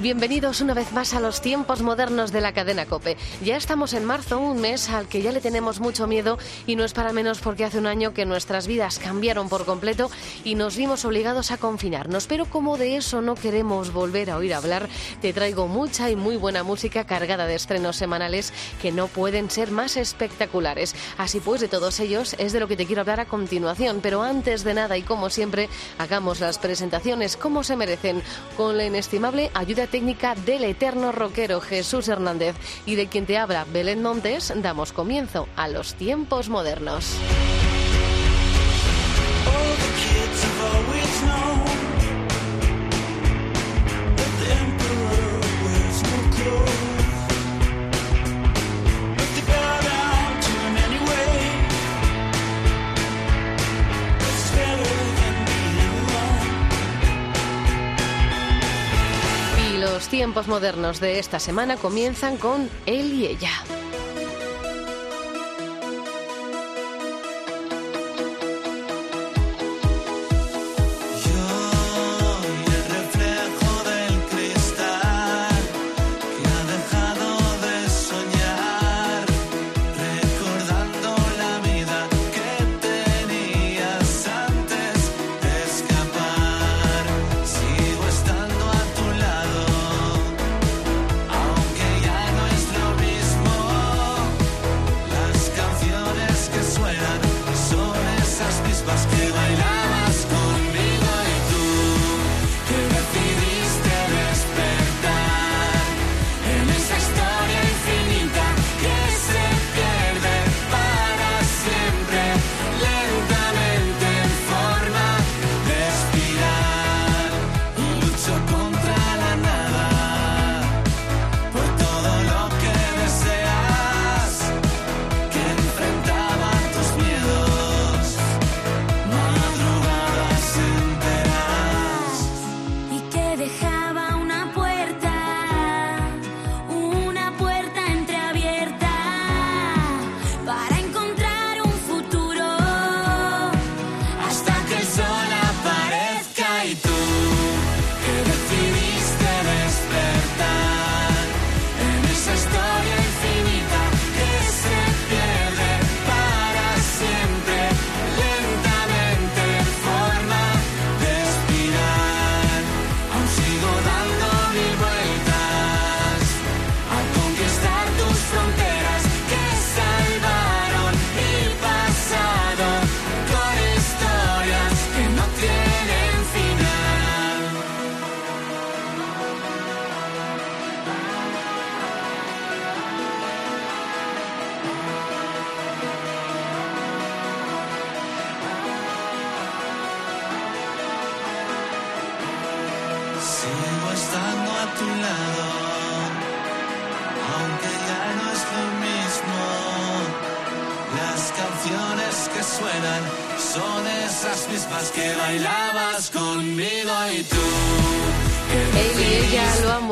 Bienvenidos una vez más a los tiempos modernos de la cadena Cope. Ya estamos en marzo, un mes al que ya le tenemos mucho miedo y no es para menos porque hace un año que nuestras vidas cambiaron por completo y nos vimos obligados a confinarnos. Pero como de eso no queremos volver a oír hablar, te traigo mucha y muy buena música cargada de estrenos semanales que no pueden ser más espectaculares. Así pues, de todos ellos es de lo que te quiero hablar a continuación. Pero antes de nada y como siempre, hagamos las presentaciones como se merecen con la inestimable ayuda técnica del eterno rockero Jesús Hernández y de quien te habla Belén Montes, damos comienzo a los tiempos modernos. Tiempos modernos de esta semana comienzan con él y ella.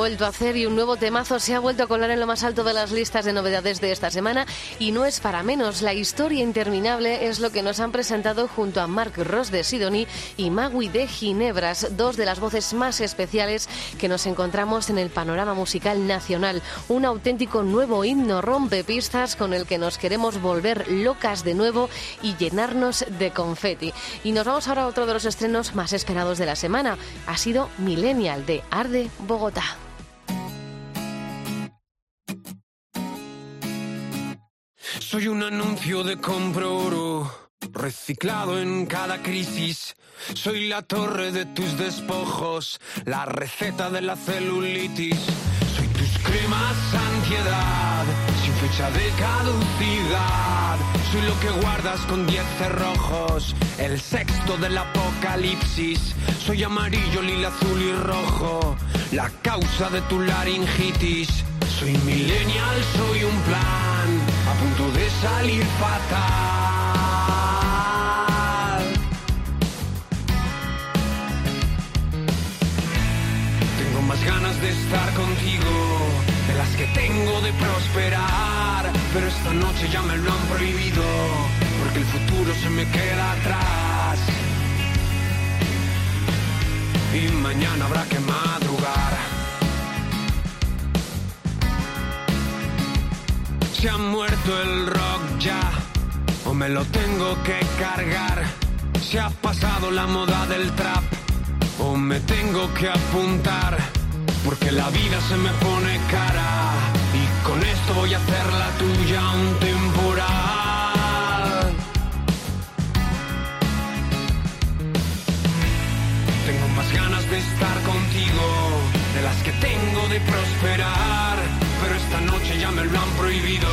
Vuelto a hacer y un nuevo temazo se ha vuelto a colar en lo más alto de las listas de novedades de esta semana y no es para menos. La historia interminable es lo que nos han presentado junto a Mark Ross de Sidonie y Magui de Ginebras, dos de las voces más especiales que nos encontramos en el panorama musical nacional. Un auténtico nuevo himno rompe pistas con el que nos queremos volver locas de nuevo y llenarnos de confeti. Y nos vamos ahora a otro de los estrenos más esperados de la semana. Ha sido Millennial de Arde Bogotá. Soy un anuncio de compro oro, reciclado en cada crisis. Soy la torre de tus despojos, la receta de la celulitis. Soy tus cremas ansiedad, sin fecha de caducidad. Soy lo que guardas con diez cerrojos, el sexto del apocalipsis. Soy amarillo, lila, azul y rojo, la causa de tu laringitis. Soy millennial, soy un plan punto de salir fatal. Tengo más ganas de estar contigo, de las que tengo de prosperar, pero esta noche ya me lo han prohibido, porque el futuro se me queda atrás. Y mañana habrá que madrugar. Se ha muerto el rock ya, o me lo tengo que cargar. Se ha pasado la moda del trap, o me tengo que apuntar. Porque la vida se me pone cara, y con esto voy a hacer la tuya un temporal. Tengo más ganas de estar contigo, de las que tengo de prosperar. Me lo han prohibido,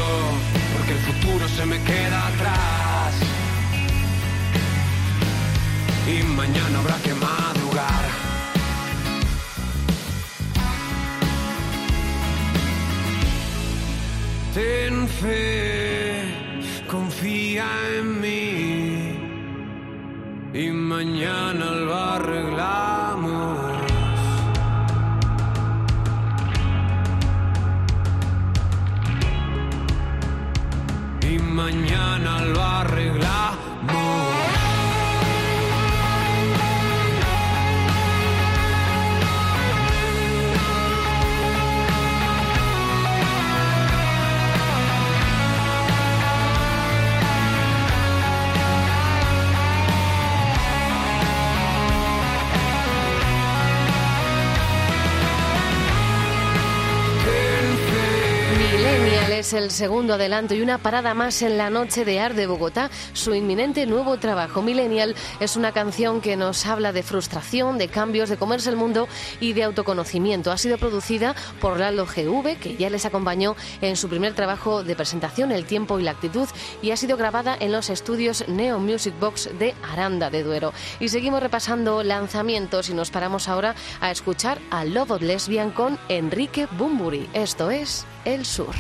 porque el futuro se me queda atrás. Y mañana habrá que madrugar. Ten fe, confía en mí. Y mañana lo arreglamos. Es el segundo adelanto y una parada más en la noche de Ar de Bogotá, su inminente nuevo trabajo. Millennial es una canción que nos habla de frustración, de cambios, de comerse el mundo y de autoconocimiento. Ha sido producida por Lalo GV, que ya les acompañó en su primer trabajo de presentación, El tiempo y la actitud, y ha sido grabada en los estudios Neo Music Box de Aranda de Duero. Y seguimos repasando lanzamientos y nos paramos ahora a escuchar a Love of Lesbian con Enrique Bumburi. Esto es El Sur.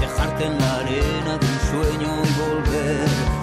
Dejarte en la arena de un sueño y volver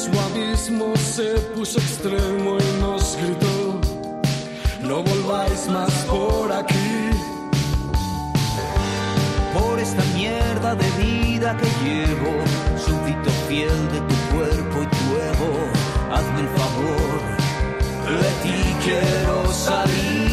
mismo abismo se puso extremo y nos gritó, no volváis más por aquí. por esta mierda de vida que llevo, súbdito fiel de tu cuerpo y tu ego, hazme el favor, de ti quiero salir.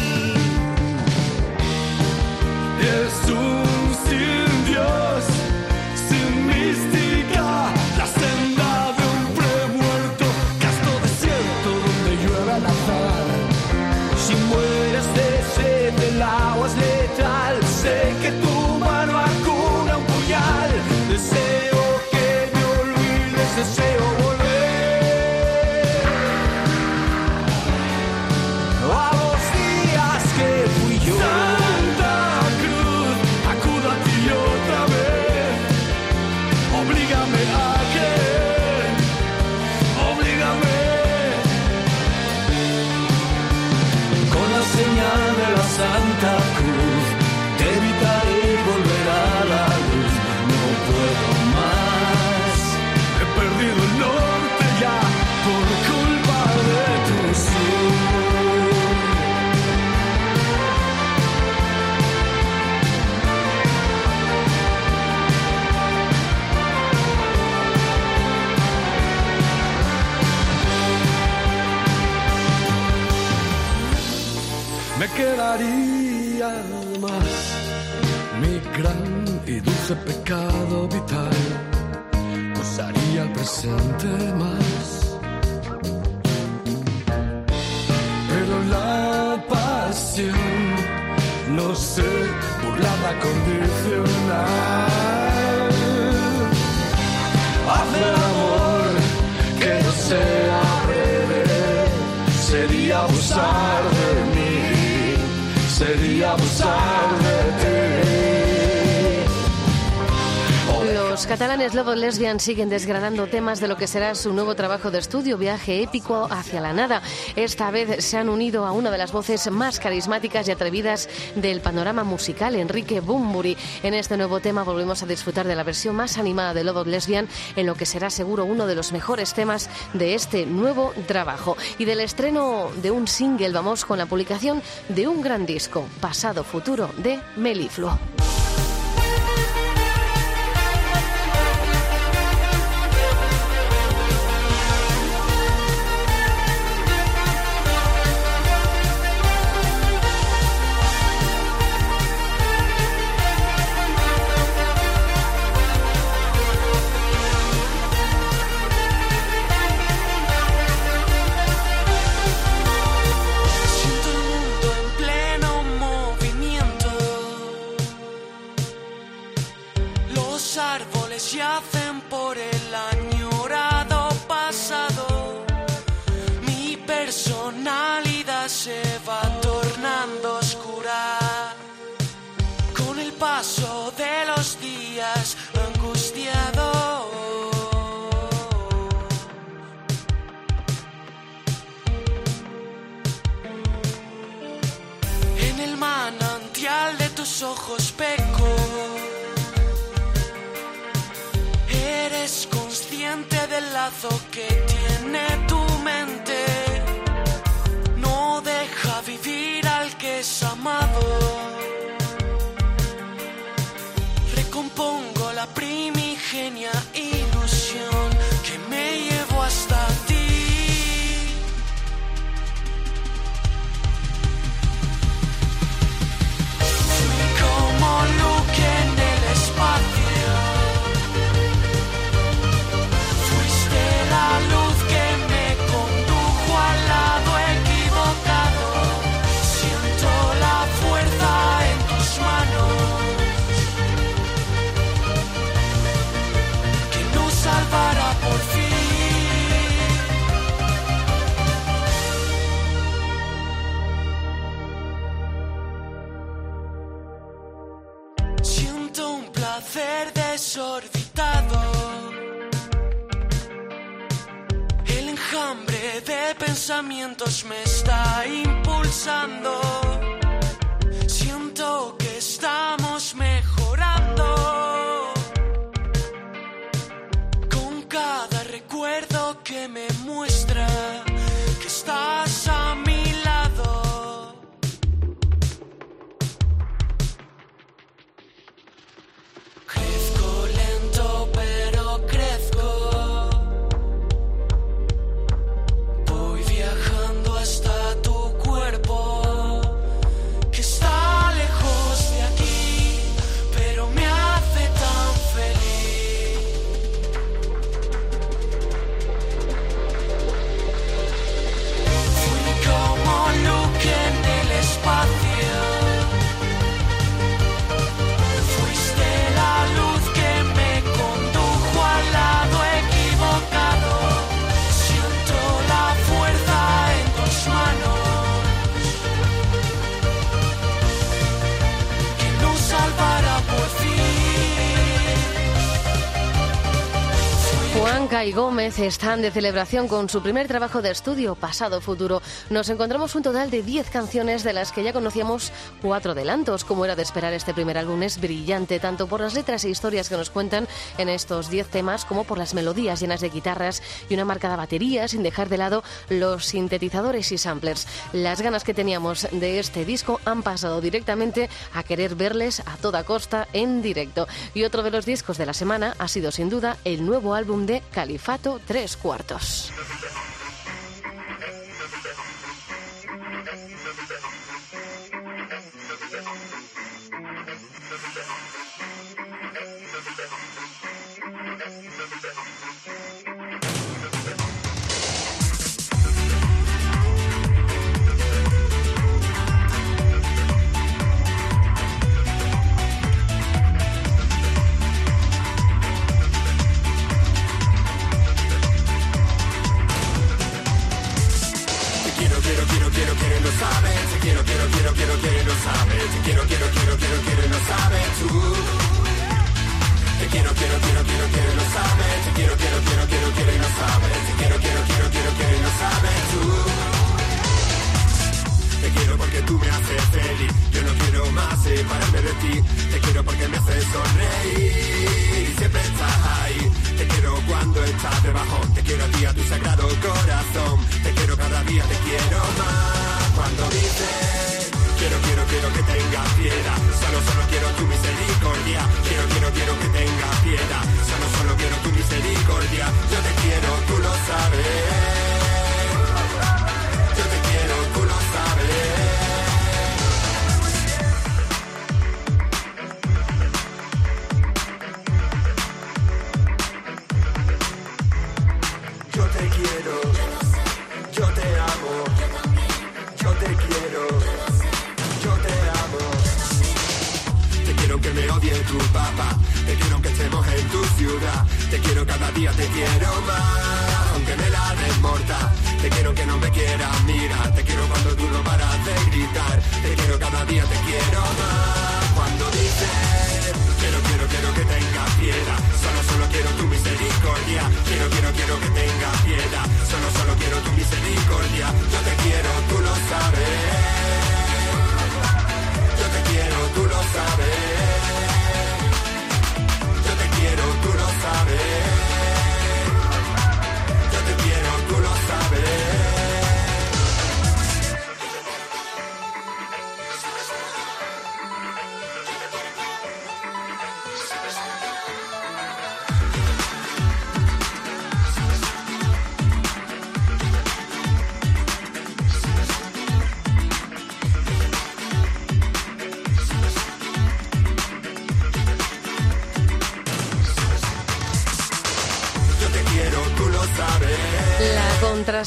Dulce pecado vital usaría el presente más. Pero la pasión no sé burlada condicional. Hazme el amor que no sea breve, sería abusar de mí, sería abusar catalanes Lobos Lesbian siguen desgranando temas de lo que será su nuevo trabajo de estudio, Viaje épico hacia la nada. Esta vez se han unido a una de las voces más carismáticas y atrevidas del panorama musical, Enrique Bumburi. En este nuevo tema volvemos a disfrutar de la versión más animada de Lobos Lesbian, en lo que será seguro uno de los mejores temas de este nuevo trabajo. Y del estreno de un single vamos con la publicación de un gran disco, Pasado Futuro, de Melifluo. Ojos peco. Eres consciente del lazo que tiene tu mente. No deja vivir al que es amado. Desorbitado. El enjambre de pensamientos me está impulsando. Siento que estamos Gómez están de celebración con su primer trabajo de estudio, Pasado Futuro. Nos encontramos un total de 10 canciones de las que ya conocíamos cuatro adelantos. Como era de esperar, este primer álbum es brillante, tanto por las letras e historias que nos cuentan en estos 10 temas, como por las melodías llenas de guitarras y una marcada batería, sin dejar de lado los sintetizadores y samplers. Las ganas que teníamos de este disco han pasado directamente a querer verles a toda costa en directo. Y otro de los discos de la semana ha sido sin duda el nuevo álbum de Califato tres cuartos.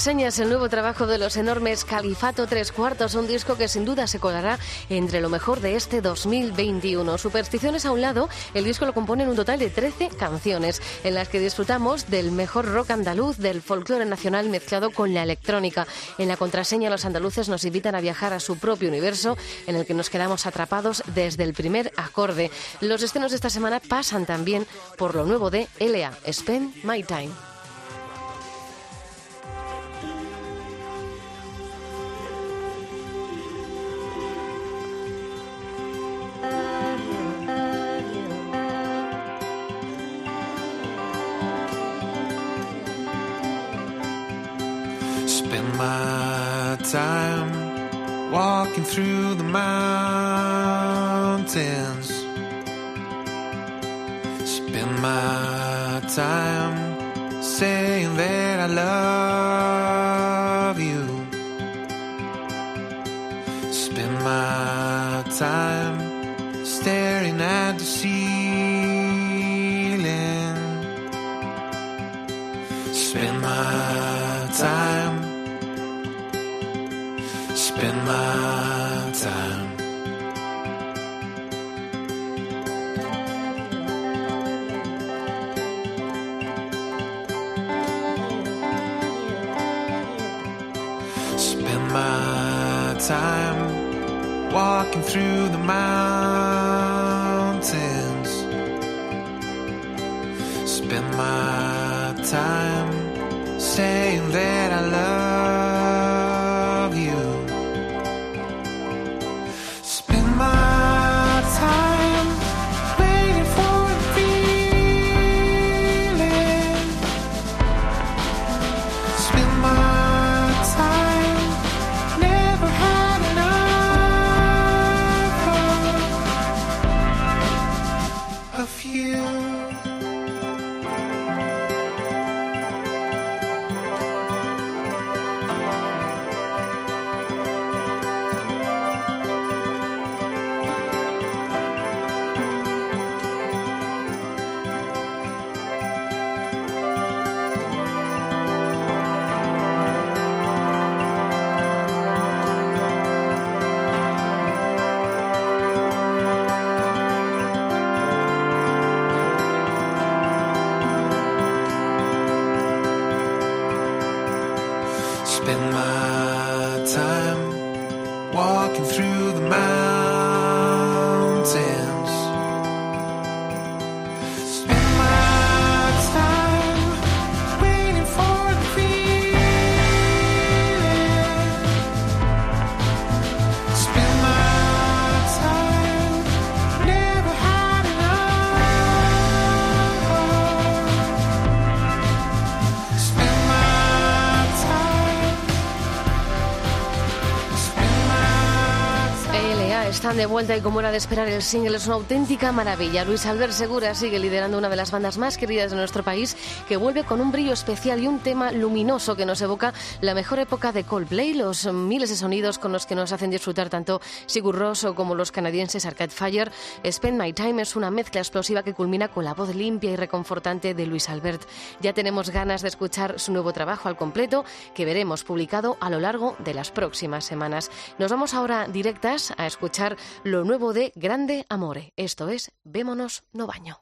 señas el nuevo trabajo de los enormes Califato Tres Cuartos, un disco que sin duda se colará entre lo mejor de este 2021. Supersticiones a un lado, el disco lo componen un total de 13 canciones, en las que disfrutamos del mejor rock andaluz, del folclore nacional mezclado con la electrónica. En la contraseña, los andaluces nos invitan a viajar a su propio universo, en el que nos quedamos atrapados desde el primer acorde. Los estrenos de esta semana pasan también por lo nuevo de LA, Spend My Time. my time walking through the mountains. Spend my time saying that I love you. Spend my time Spend my time walking through the mountains. Spend my time saying that I love. Están de vuelta y como era de esperar el single es una auténtica maravilla. Luis Albert Segura sigue liderando una de las bandas más queridas de nuestro país que vuelve con un brillo especial y un tema luminoso que nos evoca la mejor época de Coldplay, los miles de sonidos con los que nos hacen disfrutar tanto Sigur Rós como los canadienses Arcade Fire. Spend My Time es una mezcla explosiva que culmina con la voz limpia y reconfortante de Luis Albert. Ya tenemos ganas de escuchar su nuevo trabajo al completo que veremos publicado a lo largo de las próximas semanas. Nos vamos ahora directas a escuchar lo nuevo de Grande Amore. Esto es Vémonos no baño.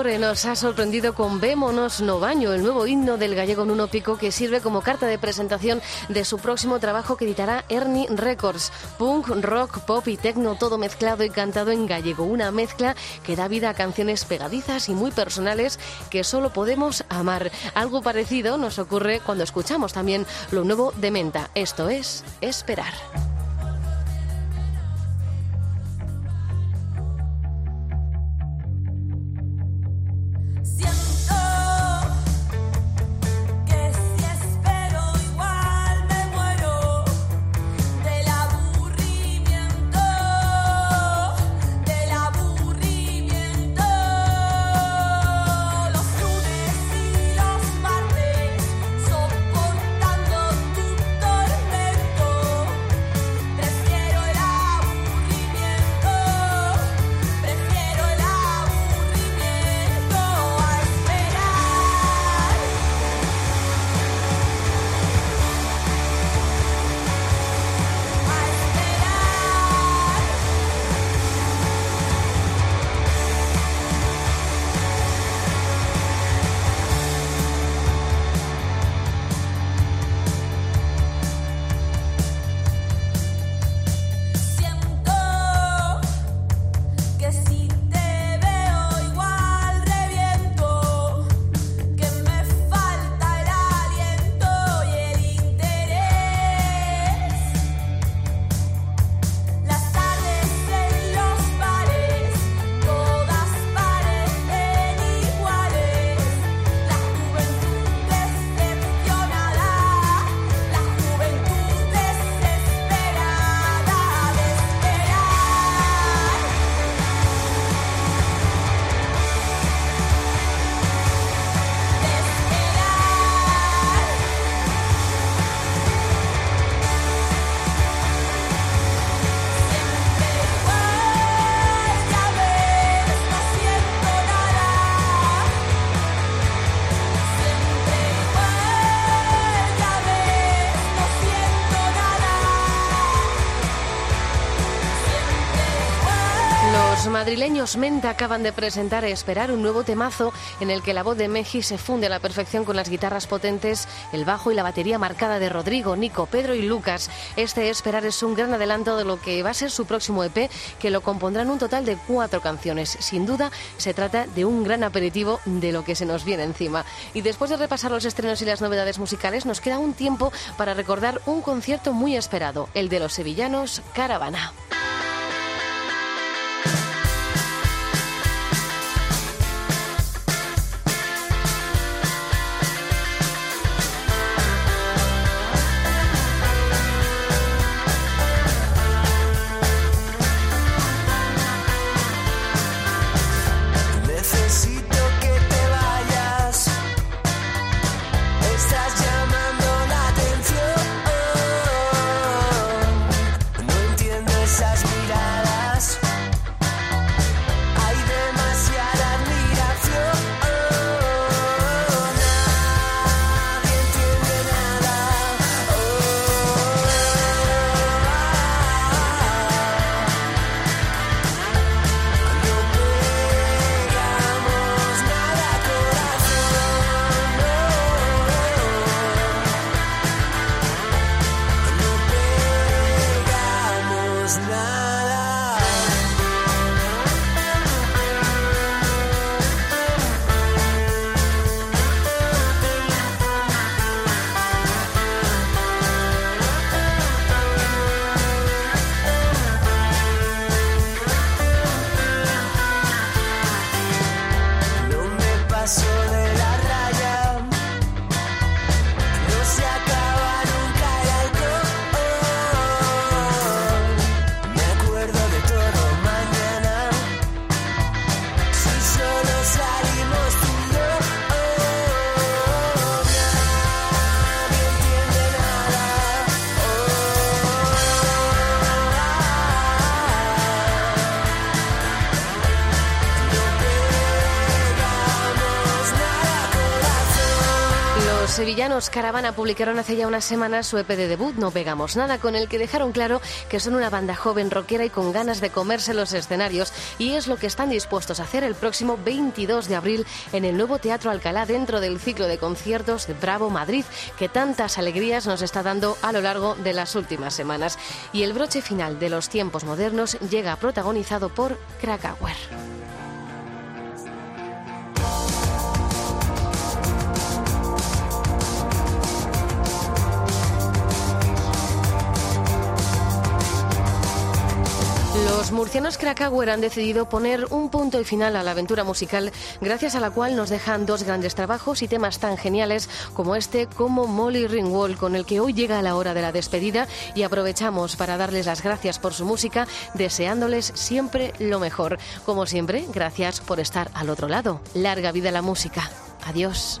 Nos ha sorprendido con Vémonos no baño, el nuevo himno del gallego Nuno Pico que sirve como carta de presentación de su próximo trabajo que editará Ernie Records. Punk, rock, pop y techno todo mezclado y cantado en gallego. Una mezcla que da vida a canciones pegadizas y muy personales que solo podemos amar. Algo parecido nos ocurre cuando escuchamos también lo nuevo de Menta. Esto es Esperar. Madrileños Menta acaban de presentar Esperar, un nuevo temazo en el que la voz de Meji se funde a la perfección con las guitarras potentes, el bajo y la batería marcada de Rodrigo, Nico, Pedro y Lucas. Este Esperar es un gran adelanto de lo que va a ser su próximo EP, que lo compondrán un total de cuatro canciones. Sin duda, se trata de un gran aperitivo de lo que se nos viene encima. Y después de repasar los estrenos y las novedades musicales, nos queda un tiempo para recordar un concierto muy esperado, el de los sevillanos Caravana. Los sevillanos Caravana publicaron hace ya unas semanas su EP de debut, No Pegamos Nada, con el que dejaron claro que son una banda joven, rockera y con ganas de comerse los escenarios, y es lo que están dispuestos a hacer el próximo 22 de abril en el nuevo Teatro Alcalá, dentro del ciclo de conciertos de Bravo Madrid, que tantas alegrías nos está dando a lo largo de las últimas semanas. Y el broche final de los tiempos modernos llega protagonizado por Krakauer. Los murcianos Krakauer han decidido poner un punto y final a la aventura musical, gracias a la cual nos dejan dos grandes trabajos y temas tan geniales como este, como Molly Ringwald, con el que hoy llega la hora de la despedida y aprovechamos para darles las gracias por su música, deseándoles siempre lo mejor. Como siempre, gracias por estar al otro lado. Larga vida la música. Adiós.